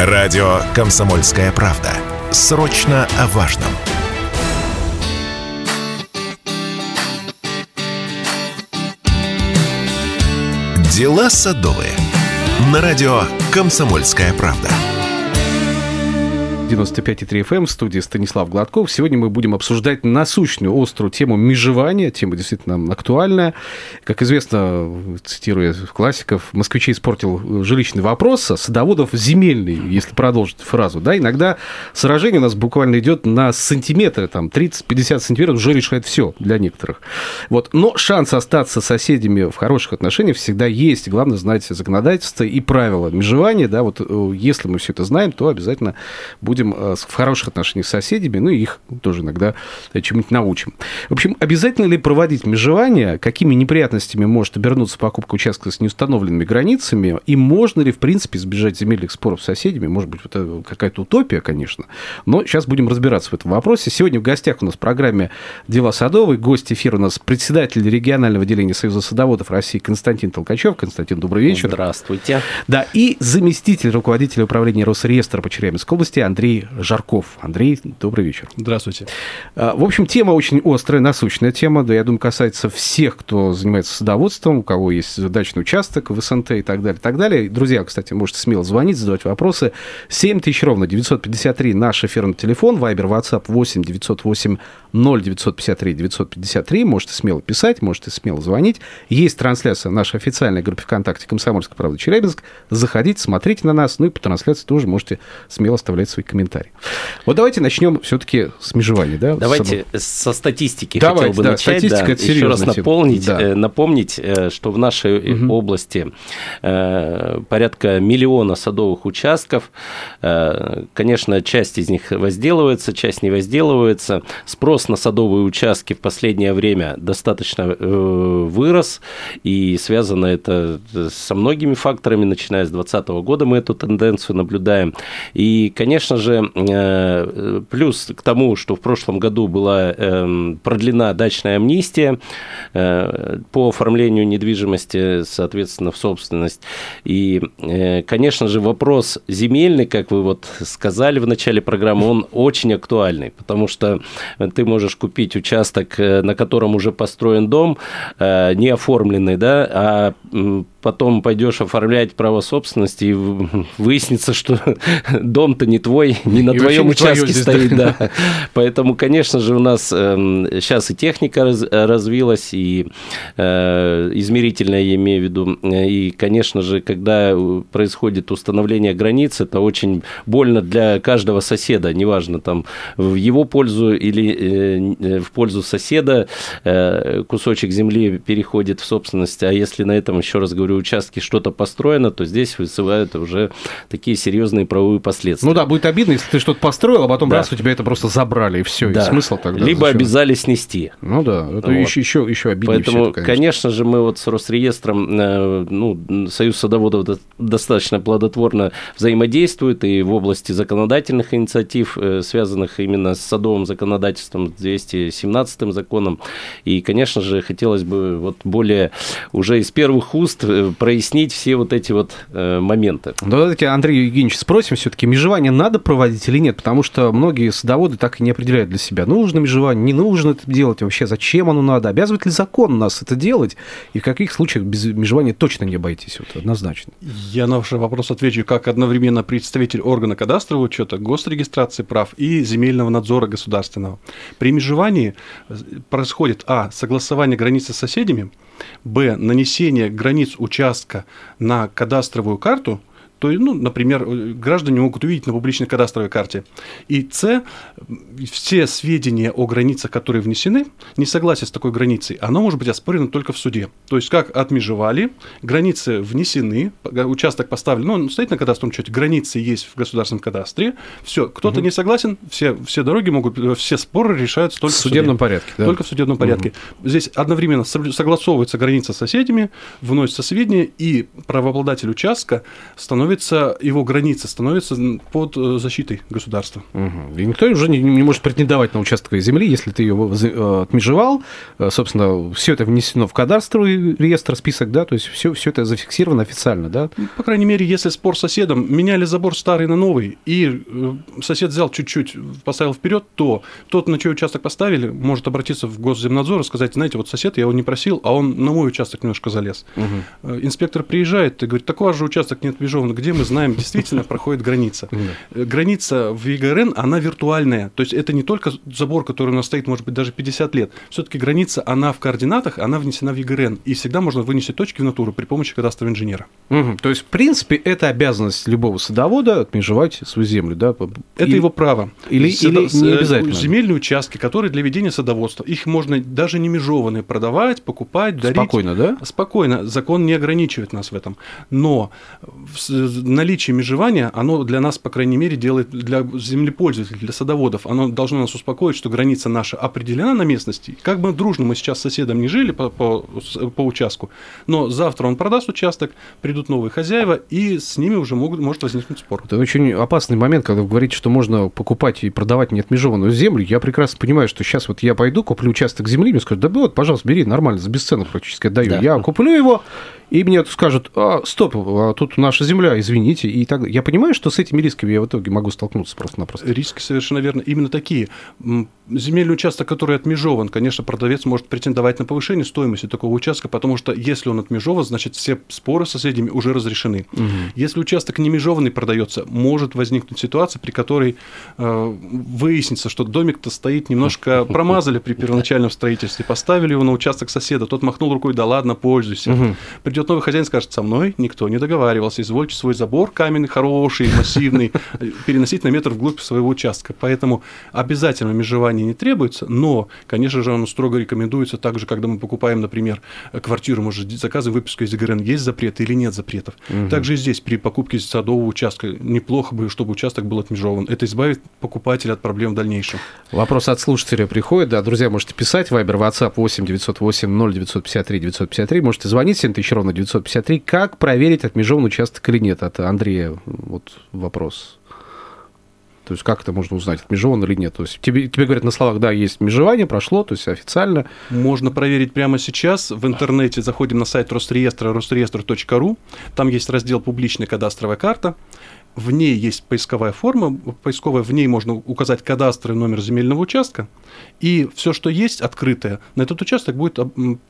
Радио «Комсомольская правда». Срочно о важном. Дела садовые. На радио «Комсомольская правда». 95,3 FM, в студии Станислав Гладков. Сегодня мы будем обсуждать насущную, острую тему межевания. Тема действительно актуальная. Как известно, цитируя классиков, москвичей испортил жилищный вопрос, а садоводов земельный, если продолжить фразу. Да, иногда сражение у нас буквально идет на сантиметры, там 30-50 сантиметров уже решает все для некоторых. Вот. Но шанс остаться соседями в хороших отношениях всегда есть. Главное знать законодательство и правила межевания. Да, вот э, если мы все это знаем, то обязательно будем будем э, в хороших отношениях с соседями, ну и их тоже иногда чему-нибудь научим. В общем, обязательно ли проводить межевание, какими неприятностями может обернуться покупка участка с неустановленными границами, и можно ли, в принципе, избежать земельных споров с соседями? Может быть, это какая-то утопия, конечно, но сейчас будем разбираться в этом вопросе. Сегодня в гостях у нас в программе «Дела садовые». Гость эфира у нас председатель регионального отделения Союза садоводов России Константин Толкачев. Константин, добрый вечер. Здравствуйте. Да, и заместитель руководителя управления Росреестра по Челябинской области Андрей Андрей Жарков. Андрей, добрый вечер. Здравствуйте. А, в общем, тема очень острая, насущная тема, да, я думаю, касается всех, кто занимается садоводством, у кого есть дачный участок в СНТ и так далее, так далее. Друзья, кстати, можете смело звонить, задавать вопросы. 7 тысяч ровно, 953 наш эфирный телефон, Вайбер, WhatsApp 8 908 0 953 953. Можете смело писать, можете смело звонить. Есть трансляция нашей официальной группе ВКонтакте «Комсомольская правда Челябинск». Заходите, смотрите на нас, ну и по трансляции тоже можете смело оставлять свои комментарии комментарий. Вот давайте начнем все-таки с межевания. Да, давайте со статистики давайте, хотел бы да, начать. Статистика да, это еще раз напомнить, да. э, напомнить, э, что в нашей угу. области порядка миллиона садовых участков. Конечно, часть из них возделывается, часть не возделывается. Спрос на садовые участки в последнее время достаточно вырос, и связано это со многими факторами, начиная с 2020 года мы эту тенденцию наблюдаем. И, конечно же, же, э, плюс к тому, что в прошлом году была эм, продлена дачная амнистия э, по оформлению недвижимости, соответственно, в собственность. И, э, конечно же, вопрос земельный, как вы вот сказали в начале программы, он очень актуальный, потому что ты можешь купить участок, на котором уже построен дом, не оформленный, да, а потом пойдешь оформлять право собственности, и выяснится, что дом-то не твой, не на и твоем участке стоит, да. да. Поэтому, конечно же, у нас э, сейчас и техника раз, развилась, и э, измерительная, я имею в виду, и, конечно же, когда происходит установление границ, это очень больно для каждого соседа, неважно, там, в его пользу или э, в пользу соседа э, кусочек земли переходит в собственность, а если на этом, еще раз говорю, участке что-то построено, то здесь вызывают уже такие серьезные правовые последствия. Ну да, будет обидно, если ты что-то построил, а потом да. раз у тебя это просто забрали, и все, да. и смысл тогда. Либо зачем? обязали снести. Ну да, это вот. еще, еще, еще обиднее. Поэтому, это, конечно. конечно же, мы вот с Росреестром, э, ну, Союз садоводов достаточно плодотворно взаимодействует и в области законодательных инициатив, э, связанных именно с садовым законодательством, 217 законом. И, конечно же, хотелось бы вот более уже из первых уст э, прояснить все вот эти вот э, моменты. Ну, давайте, Андрей Евгеньевич, спросим все-таки, межевание надо проводить или нет? Потому что многие садоводы так и не определяют для себя, нужно межевание, не нужно это делать, вообще зачем оно надо, обязывает ли закон нас это делать, и в каких случаях без межевания точно не боитесь, вот, однозначно? Я на ваш вопрос отвечу как одновременно представитель органа кадастрового учета, госрегистрации прав и земельного надзора государственного. При межевании э, происходит, а, согласование границы с соседями, б, нанесение границ участка на кадастровую карту, то, ну, например, граждане могут увидеть на публичной кадастровой карте. И С, все сведения о границах, которые внесены, несогласие с такой границей, оно может быть оспорено только в суде. То есть, как отмежевали, границы внесены, участок поставлен, ну, он стоит на кадастровом учете, границы есть в государственном кадастре, все, кто-то угу. не согласен, все, все дороги могут, все споры решаются только в, в судебном суде. порядке. Да? Только в судебном порядке. Угу. Здесь одновременно согласовывается граница с соседями, вносятся сведения, и правообладатель участка становится становится, его граница становится под э, защитой государства. Угу. И никто уже не, не может претендовать на участок земли, если ты ее э, отмежевал. Э, собственно, все это внесено в кадастровый реестр, список, да, то есть все, все это зафиксировано официально, да? По крайней мере, если спор с соседом, меняли забор старый на новый, и сосед взял чуть-чуть, поставил вперед, то тот, на чей участок поставили, может обратиться в Госземнадзор и сказать, знаете, вот сосед, я его не просил, а он на мой участок немножко залез. Угу. Инспектор приезжает и говорит, такого же участок не отмежован, где мы знаем, действительно проходит граница. Э, граница в ЕГРН, она виртуальная, то есть это не только забор, который у нас стоит, может быть, даже 50 лет. Все-таки граница, она в координатах, она внесена в ЕГРН, и всегда можно вынести точки в натуру при помощи кадастрового инженера. Угу. То есть, в принципе, это обязанность любого садовода отмежевать свою землю, да? Это его право. Или, Садо... или не обязательно? Земельные участки, которые для ведения садоводства, их можно даже не межеванные продавать, покупать, дарить. Спокойно, да? Спокойно. Закон не ограничивает нас в этом. Но наличие межевания, оно для нас, по крайней мере, делает для землепользователей, для садоводов, оно должно нас успокоить, что граница наша определена на местности. Как бы дружно мы сейчас с соседом не жили по, по, по участку, но завтра он продаст участок, придут новые хозяева, и с ними уже могут, может возникнуть спор. Это очень опасный момент, когда вы говорите, что можно покупать и продавать неотмежеванную землю. Я прекрасно понимаю, что сейчас вот я пойду, куплю участок земли, мне скажут, да вот, пожалуйста, бери, нормально, за бесценок практически отдаю. Да. Я куплю его, и мне скажут, а, стоп, а тут наша земля, извините. И так я понимаю, что с этими рисками я в итоге могу столкнуться просто-напросто. Риски совершенно верно. Именно такие. Земельный участок, который отмежован, конечно, продавец может претендовать на повышение стоимости такого участка, потому что если он отмежован, значит, все споры с соседями уже разрешены. Угу. Если участок не межованный продается, может возникнуть ситуация, при которой э, выяснится, что домик-то стоит немножко промазали при первоначальном строительстве, поставили его на участок соседа, тот махнул рукой, да ладно, пользуйся. Угу придет новый хозяин скажет, со мной никто не договаривался, извольте свой забор каменный, хороший, массивный, переносить на метр вглубь своего участка. Поэтому обязательно межевание не требуется, но, конечно же, оно строго рекомендуется также, когда мы покупаем, например, квартиру, мы же заказываем выписку из ЕГРН, есть запреты или нет запретов. Угу. Также и здесь при покупке садового участка неплохо бы, чтобы участок был отмежован. Это избавит покупателя от проблем в дальнейшем. Вопрос от слушателя приходит. Да, друзья, можете писать. Вайбер, WhatsApp 8 908 0 953 953. Можете звонить 7000 ровно 953. Как проверить, отмежован участок или нет? Это Андрея вот вопрос. То есть как это можно узнать, отмежеван или нет? То есть тебе, тебе говорят на словах, да, есть межевание, прошло, то есть официально. Можно проверить прямо сейчас в интернете. Заходим на сайт Росреестра, росреестр.ру. Там есть раздел «Публичная кадастровая карта» в ней есть поисковая форма, поисковая, в ней можно указать кадастр и номер земельного участка, и все, что есть открытое, на этот участок будет,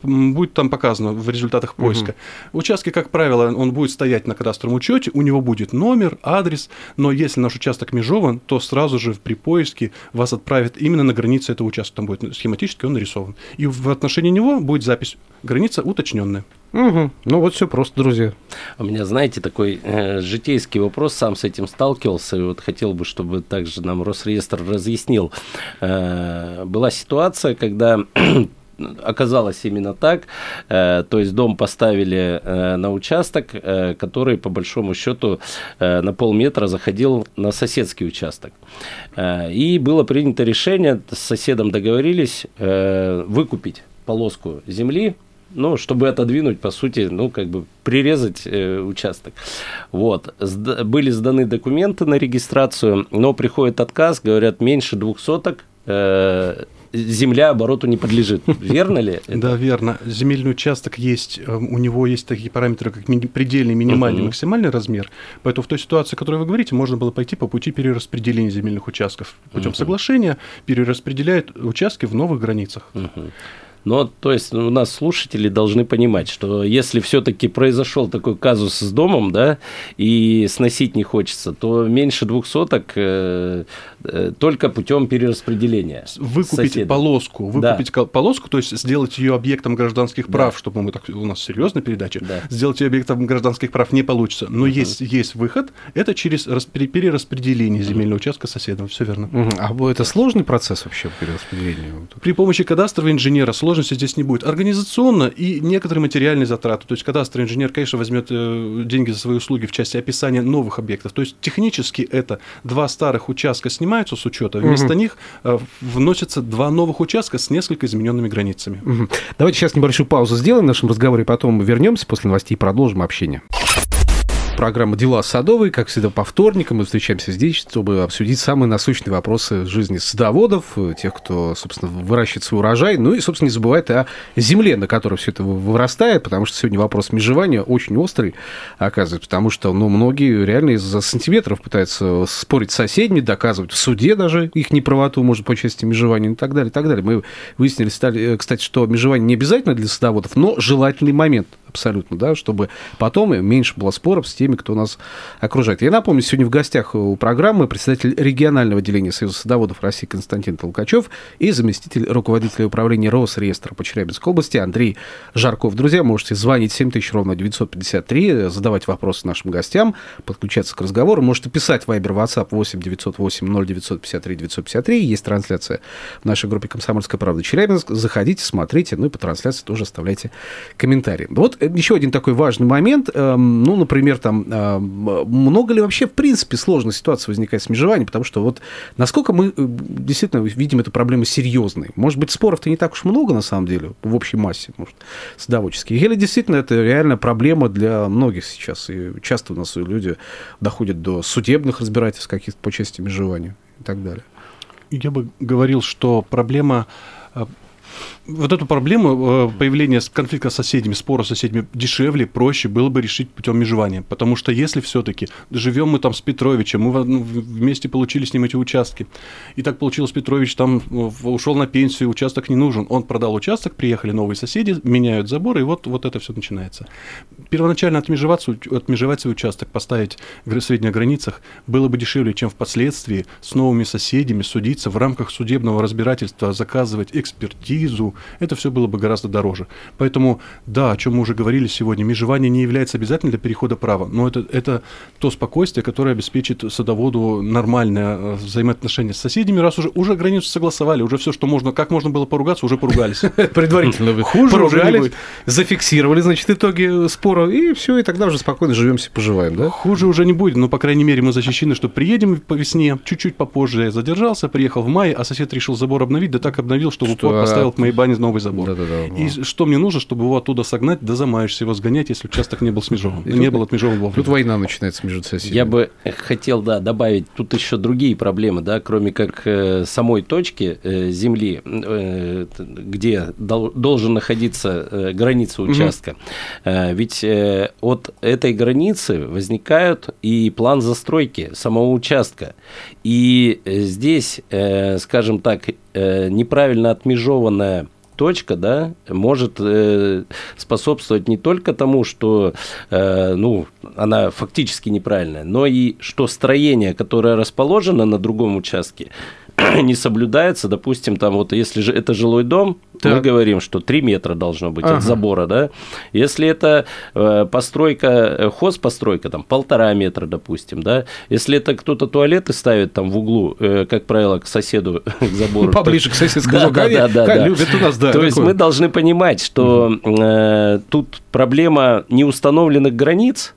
будет там показано в результатах поиска. Угу. Участки, как правило, он будет стоять на кадастровом учете, у него будет номер, адрес, но если наш участок межован, то сразу же при поиске вас отправят именно на границе этого участка, там будет схематически он нарисован. И в отношении него будет запись граница уточненная. Угу. Ну вот все просто, друзья. У меня, знаете, такой э, житейский вопрос, сам с этим сталкивался, и вот хотел бы, чтобы также нам Росреестр разъяснил. Э, была ситуация, когда оказалось именно так. Э, то есть дом поставили э, на участок, э, который по большому счету на полметра заходил на соседский участок. И было принято решение, с соседом договорились выкупить полоску земли ну, чтобы отодвинуть, по сути, ну, как бы прирезать э, участок. Вот. Сда- были сданы документы на регистрацию, но приходит отказ, говорят, меньше двух соток э, земля обороту не подлежит. Верно ли? Это? Да, верно. Земельный участок есть, э, у него есть такие параметры, как предельный, минимальный, максимальный размер. Поэтому в той ситуации, о которой вы говорите, можно было пойти по пути перераспределения земельных участков. Путем соглашения перераспределяют участки в новых границах. Но, то есть, у нас слушатели должны понимать, что если все-таки произошел такой казус с домом, да, и сносить не хочется, то меньше двух соток э, э, только путем перераспределения. Выкупить соседа. полоску, выкупить да. полоску, то есть сделать ее объектом гражданских прав, да. чтобы мы так, у нас серьезная передача, да. сделать ее объектом гражданских прав не получится. Но uh-huh. есть, есть выход, это через перераспределение земельного uh-huh. участка соседом, все верно. Uh-huh. А это сложный процесс вообще перераспределения? При помощи кадастрового инженера сложно сложности здесь не будет. Организационно и некоторые материальные затраты. То есть кадастровый инженер, конечно, возьмет э, деньги за свои услуги в части описания новых объектов. То есть технически это два старых участка снимаются с учета, вместо угу. них э, вносятся два новых участка с несколько измененными границами. Угу. Давайте сейчас небольшую паузу сделаем в нашем разговоре, потом вернемся после новостей и продолжим общение. Программа «Дела садовые». Как всегда, по вторникам мы встречаемся здесь, чтобы обсудить самые насущные вопросы жизни садоводов, тех, кто, собственно, выращивает свой урожай. Ну и, собственно, не забывает о земле, на которой все это вырастает, потому что сегодня вопрос межевания очень острый, оказывается, потому что, ну, многие реально из-за сантиметров пытаются спорить с соседями, доказывать в суде даже их неправоту, может, по части межевания и так далее, и так далее. Мы выяснили, кстати, что межевание не обязательно для садоводов, но желательный момент абсолютно, да, чтобы потом меньше было споров с теми, кто нас окружает. Я напомню, сегодня в гостях у программы председатель регионального отделения Союза садоводов России Константин Толкачев и заместитель руководителя управления Росреестра по Челябинской области Андрей Жарков. Друзья, можете звонить 7000 ровно 953, задавать вопросы нашим гостям, подключаться к разговору. Можете писать Viber, WhatsApp 8 908 0953 953. Есть трансляция в нашей группе «Комсомольская правда» Челябинск. Заходите, смотрите, ну и по трансляции тоже оставляйте комментарии. Вот еще один такой важный момент. Эм, ну, например, там, много ли вообще, в принципе, сложная ситуация возникает с межеванием, потому что вот насколько мы э, действительно видим эту проблему серьезной. Может быть, споров-то не так уж много, на самом деле, в общей массе, может, садоводческих. Или действительно это реально проблема для многих сейчас. И часто у нас люди доходят до судебных разбирательств каких-то по части межевания и так далее. Я бы говорил, что проблема э, вот эту проблему э, появления конфликта с соседями, спора с соседями дешевле, проще было бы решить путем межевания. Потому что если все-таки живем мы там с Петровичем, мы вместе получили с ним эти участки, и так получилось, Петрович там ушел на пенсию, участок не нужен, он продал участок, приехали новые соседи, меняют забор, и вот, вот это все начинается. Первоначально отмежеваться, отмежевать свой участок, поставить в средних границах было бы дешевле, чем впоследствии с новыми соседями судиться в рамках судебного разбирательства, заказывать экспертизу, это все было бы гораздо дороже. Поэтому, да, о чем мы уже говорили сегодня, межевание не является обязательным для перехода права, но это, это то спокойствие, которое обеспечит садоводу нормальное э, взаимоотношение с соседями, раз уже, уже границу согласовали, уже все, что можно, как можно было поругаться, уже поругались. Предварительно вы хуже поругались, зафиксировали, значит, итоги спора, и все, и тогда уже спокойно живем, все поживаем, да? Хуже уже не будет, но, по крайней мере, мы защищены, что приедем по весне, чуть-чуть попозже я задержался, приехал в мае, а сосед решил забор обновить, да так обновил, что в упор поставил к моей бане станет новый забор. Да, да, да. И что мне нужно, чтобы его оттуда согнать, да замаешься его сгонять, если участок не был смежован. И не тут, был отмежован вовремя. Тут война начинается между соседями. Я бы хотел, да, добавить, тут еще другие проблемы, да, кроме как э, самой точки э, земли, э, где дол, должен находиться э, граница участка. Угу. Э, ведь э, от этой границы возникают и план застройки самого участка. И э, здесь, э, скажем так, э, неправильно отмежеванная точка, да, может э, способствовать не только тому, что, э, ну, она фактически неправильная, но и что строение, которое расположено на другом участке, не соблюдается, допустим, там вот если же это жилой дом, так. мы говорим, что 3 метра должно быть ага. от забора, да. Если это э, постройка, э, хозпостройка, там полтора метра, допустим, да. Если это кто-то туалеты ставит там в углу, э, как правило, к соседу, к забору. Поближе к соседскому да, да, да, да, любят у нас, да. То есть мы должны понимать, что тут проблема неустановленных границ,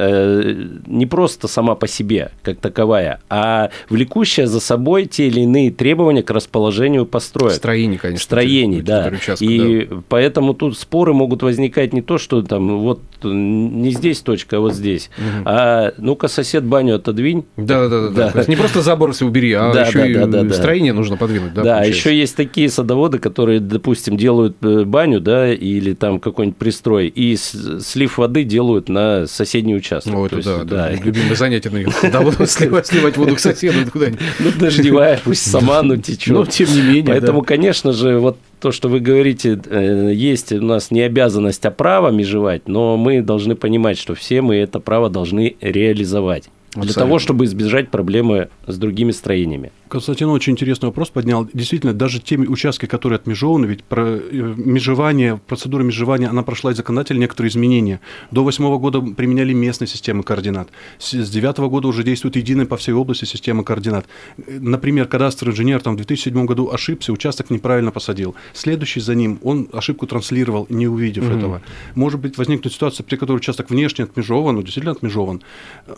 не просто сама по себе, как таковая, а влекущая за собой те или иные требования к расположению построек. Строений, конечно. Строений, да. Участка, и да. поэтому тут споры могут возникать не то, что там вот не здесь точка, а вот здесь, угу. а ну-ка сосед баню отодвинь. Да, да, да. да. Не просто забор если убери, а да, еще да, и да, да, строение да. нужно подвинуть. Да, да еще есть такие садоводы, которые, допустим, делают э, баню, да, или там какой-нибудь пристрой, и слив воды делают на соседний участок участок. Ну, это есть, да, да. любимое занятие. Вот сливать, воду к соседу куда-нибудь. Ну, дождевая, пусть сама, но течет. Но тем не менее, Поэтому, конечно же, вот то, что вы говорите, э, есть у нас не обязанность, а право межевать, но мы должны понимать, что все мы это право должны реализовать. Для того, чтобы избежать проблемы с другими строениями. Константин очень интересный вопрос поднял. Действительно, даже те участки, которые отмежованы, ведь про э, межевание, процедура межевания, она прошла и законодатель некоторые изменения. До восьмого года применяли местные системы координат. С девятого года уже действует единая по всей области система координат. Например, кадастровый инженер там, в 2007 году ошибся, участок неправильно посадил. Следующий за ним, он ошибку транслировал, не увидев угу. этого. Может быть, возникнет ситуация, при которой участок внешне отмежован, ну, действительно отмежован,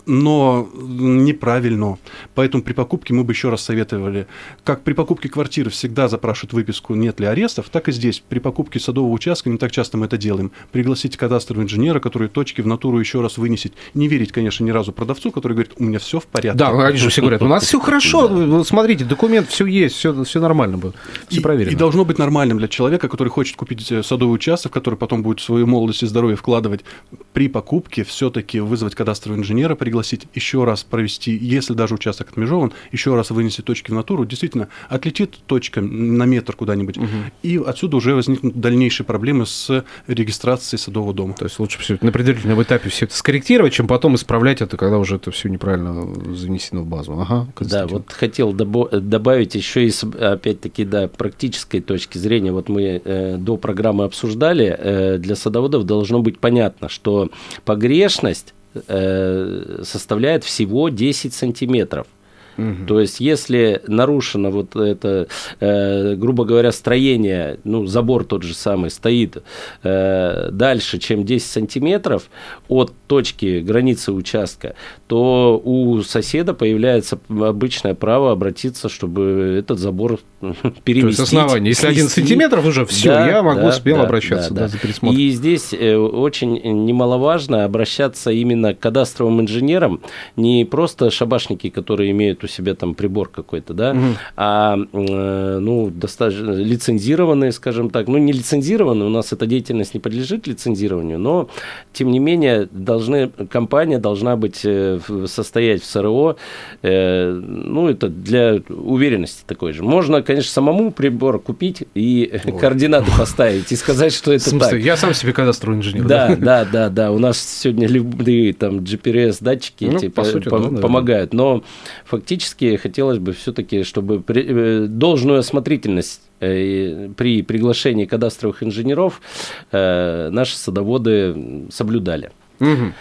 но неправильно. Поэтому при покупке мы бы еще раз советовали советовали, как при покупке квартиры всегда запрашивают выписку, нет ли арестов, так и здесь. При покупке садового участка, не так часто мы это делаем, пригласить кадастрового инженера, который точки в натуру еще раз вынесет. Не верить, конечно, ни разу продавцу, который говорит, у меня все в порядке. Да, они же все говорят, у нас все хорошо, смотрите, документ все есть, все, все нормально было, все проверено. И должно быть нормальным для человека, который хочет купить э, садовый участок, который потом будет свою молодость и здоровье вкладывать. При покупке все-таки вызвать кадастрового инженера, пригласить еще раз провести, если даже участок отмежован, еще раз вынести точки в натуру, действительно, отлетит точка на метр куда-нибудь, угу. и отсюда уже возникнут дальнейшие проблемы с регистрацией садового дома. То есть лучше все на предварительном этапе все это скорректировать, чем потом исправлять это, когда уже это все неправильно занесено в базу. Ага, да, вот хотел добавить еще из, опять-таки, да, практической точки зрения. Вот мы э, до программы обсуждали, э, для садоводов должно быть понятно, что погрешность э, составляет всего 10 сантиметров. Угу. То есть, если нарушено вот это, э, грубо говоря, строение, ну, забор тот же самый стоит э, дальше, чем 10 сантиметров от точки границы участка, то у соседа появляется обычное право обратиться, чтобы этот забор переместить. То есть, основание. Если один сантиметров уже все, да, я могу да, смело да, обращаться да, да. за пересмотр. И здесь э, очень немаловажно обращаться именно к кадастровым инженерам, не просто шабашники, которые имеют у себя там прибор какой-то, да, угу. а э, ну, достаточно лицензированные, скажем так, ну, не лицензированные, у нас эта деятельность не подлежит лицензированию, но, тем не менее, должны, компания должна быть, э, состоять в СРО, э, ну, это для уверенности такой же. Можно, конечно, самому прибор купить и вот. координаты поставить и сказать, что это так. Я сам себе кадастровый инженер. Да, да, да, да. У нас сегодня любые там GPS-датчики ну, по сути, помогают, но фактически фактически хотелось бы все-таки, чтобы при, э, должную осмотрительность э, при приглашении кадастровых инженеров э, наши садоводы соблюдали. Угу.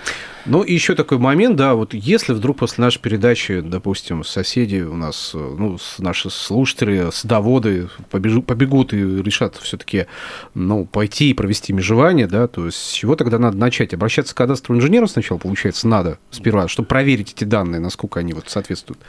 Ну, и еще такой момент, да, вот если вдруг после нашей передачи, допустим, соседи у нас, ну, наши слушатели, садоводы побежу, побегут и решат все-таки, ну, пойти и провести межевание, да, то есть с чего тогда надо начать? Обращаться к кадастровому инженеру сначала, получается, надо сперва, чтобы проверить эти данные, насколько они вот соответствуют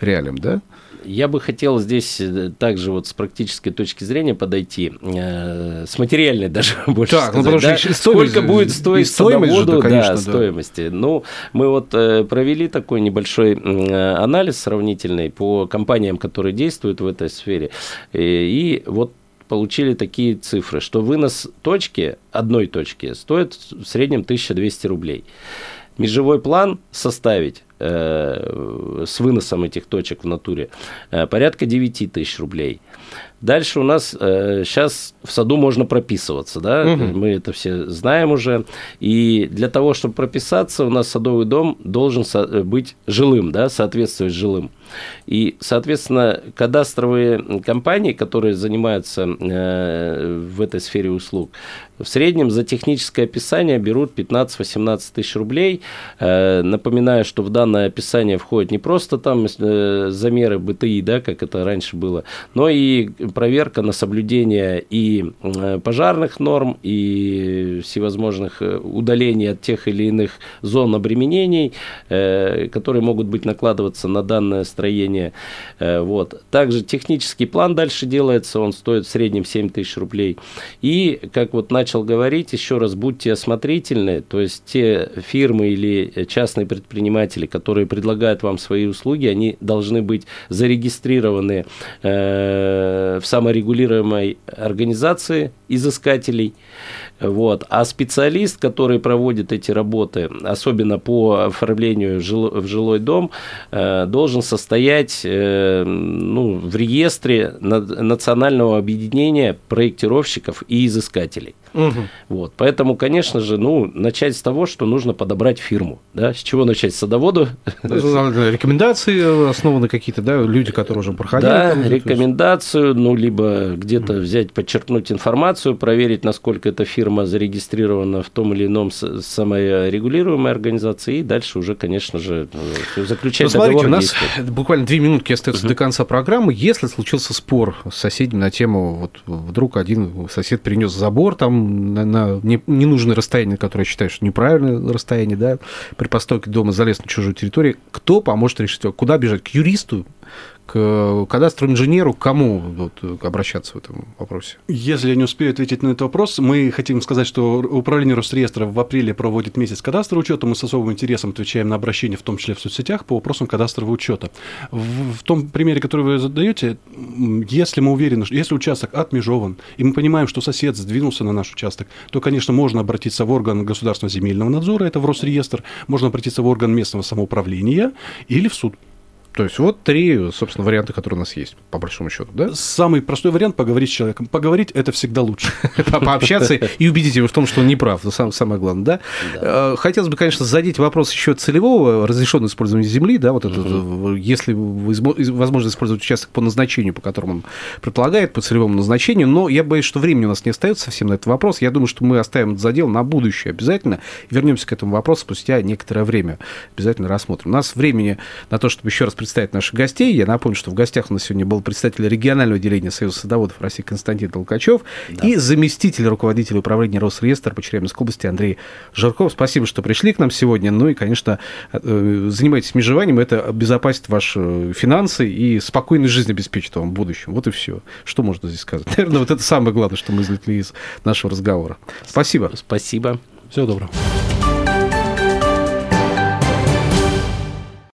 реалиям, да? Я бы хотел здесь э, также вот с практической точки зрения подойти, э, с материальной даже больше так, ну, сказать, ну, да? что сколько будет стоить стоимость садоводу, же, да, конечно, да, стоимости. Ну, мы вот э, провели такой небольшой э, анализ сравнительный по компаниям, которые действуют в этой сфере, и, и вот получили такие цифры, что вынос точки, одной точки, стоит в среднем 1200 рублей. Межевой план составить э, с выносом этих точек в натуре э, порядка 9 тысяч рублей. Дальше у нас э, сейчас в саду можно прописываться, да, угу. мы это все знаем уже. И для того, чтобы прописаться, у нас садовый дом должен быть жилым, да, соответствовать жилым. И, соответственно, кадастровые компании, которые занимаются э, в этой сфере услуг, в среднем за техническое описание берут 15-18 тысяч рублей. Э, напоминаю, что в данное описание входит не просто там э, замеры БТИ, да, как это раньше было, но и проверка на соблюдение и пожарных норм, и всевозможных удалений от тех или иных зон обременений, которые могут быть накладываться на данное строение. Вот. Также технический план дальше делается, он стоит в среднем 7 тысяч рублей. И, как вот начал начал говорить, еще раз будьте осмотрительны, то есть те фирмы или частные предприниматели, которые предлагают вам свои услуги, они должны быть зарегистрированы э, в саморегулируемой организации изыскателей. Вот. А специалист, который проводит эти работы, особенно по оформлению жил, в жилой дом, э, должен состоять э, ну, в реестре национального объединения проектировщиков и изыскателей. Угу. Вот. Поэтому, конечно же, ну, начать с того, что нужно подобрать фирму. Да? С чего начать? Садоводу? Рекомендации основаны какие-то, да, люди, которые уже проходили. Да, там, рекомендацию, ну, либо где-то взять, подчеркнуть информацию, проверить, насколько эта фирма зарегистрирована в том или ином саморегулируемой организации, и дальше уже, конечно же, э, заключать ну, смотрите, договор у нас действия. буквально две минутки остается угу. до конца программы. Если случился спор с соседями на тему, вот вдруг один сосед принес забор там на, на ненужное расстояние, которое я считаю, что неправильное расстояние, да, при постройке дома залез на чужую территорию, кто поможет решить, куда бежать? К юристу, к кадастровому инженеру, к кому вот, обращаться в этом вопросе? Если я не успею ответить на этот вопрос, мы хотим сказать, что управление Росреестра в апреле проводит месяц кадастрового учета. Мы с особым интересом отвечаем на обращения, в том числе в соцсетях, по вопросам кадастрового учета. В, в том примере, который вы задаете, если мы уверены, что если участок отмежован, и мы понимаем, что сосед сдвинулся на наш участок, то, конечно, можно обратиться в орган государственного земельного надзора, это в Росреестр, можно обратиться в орган местного самоуправления или в суд. То есть вот три, собственно, варианта, которые у нас есть, по большому счету, да? Самый простой вариант – поговорить с человеком. Поговорить – это всегда лучше. Пообщаться и убедить его в том, что он не прав, это самое главное, да? Э, хотелось бы, конечно, задеть вопрос еще целевого разрешенного использования земли, да, вот это, если возможно использовать участок по назначению, по которому он предполагает, по целевому назначению, но я боюсь, что времени у нас не остается совсем на этот вопрос. Я думаю, что мы оставим этот задел на будущее обязательно, вернемся к этому вопросу спустя некоторое время. Обязательно рассмотрим. У нас времени на то, чтобы еще раз представить наших гостей. Я напомню, что в гостях у нас сегодня был представитель регионального отделения Союза садоводов России Константин Толкачев да. и заместитель руководителя управления Росреестра по Челябинской области Андрей Жирков. Спасибо, что пришли к нам сегодня. Ну и, конечно, э, занимайтесь межеванием. Это обезопасит ваши финансы и спокойной жизнь обеспечит вам в будущем. Вот и все. Что можно здесь сказать? Наверное, вот это самое главное, что мы извлекли из нашего разговора. Спасибо. Спасибо. Всего доброго.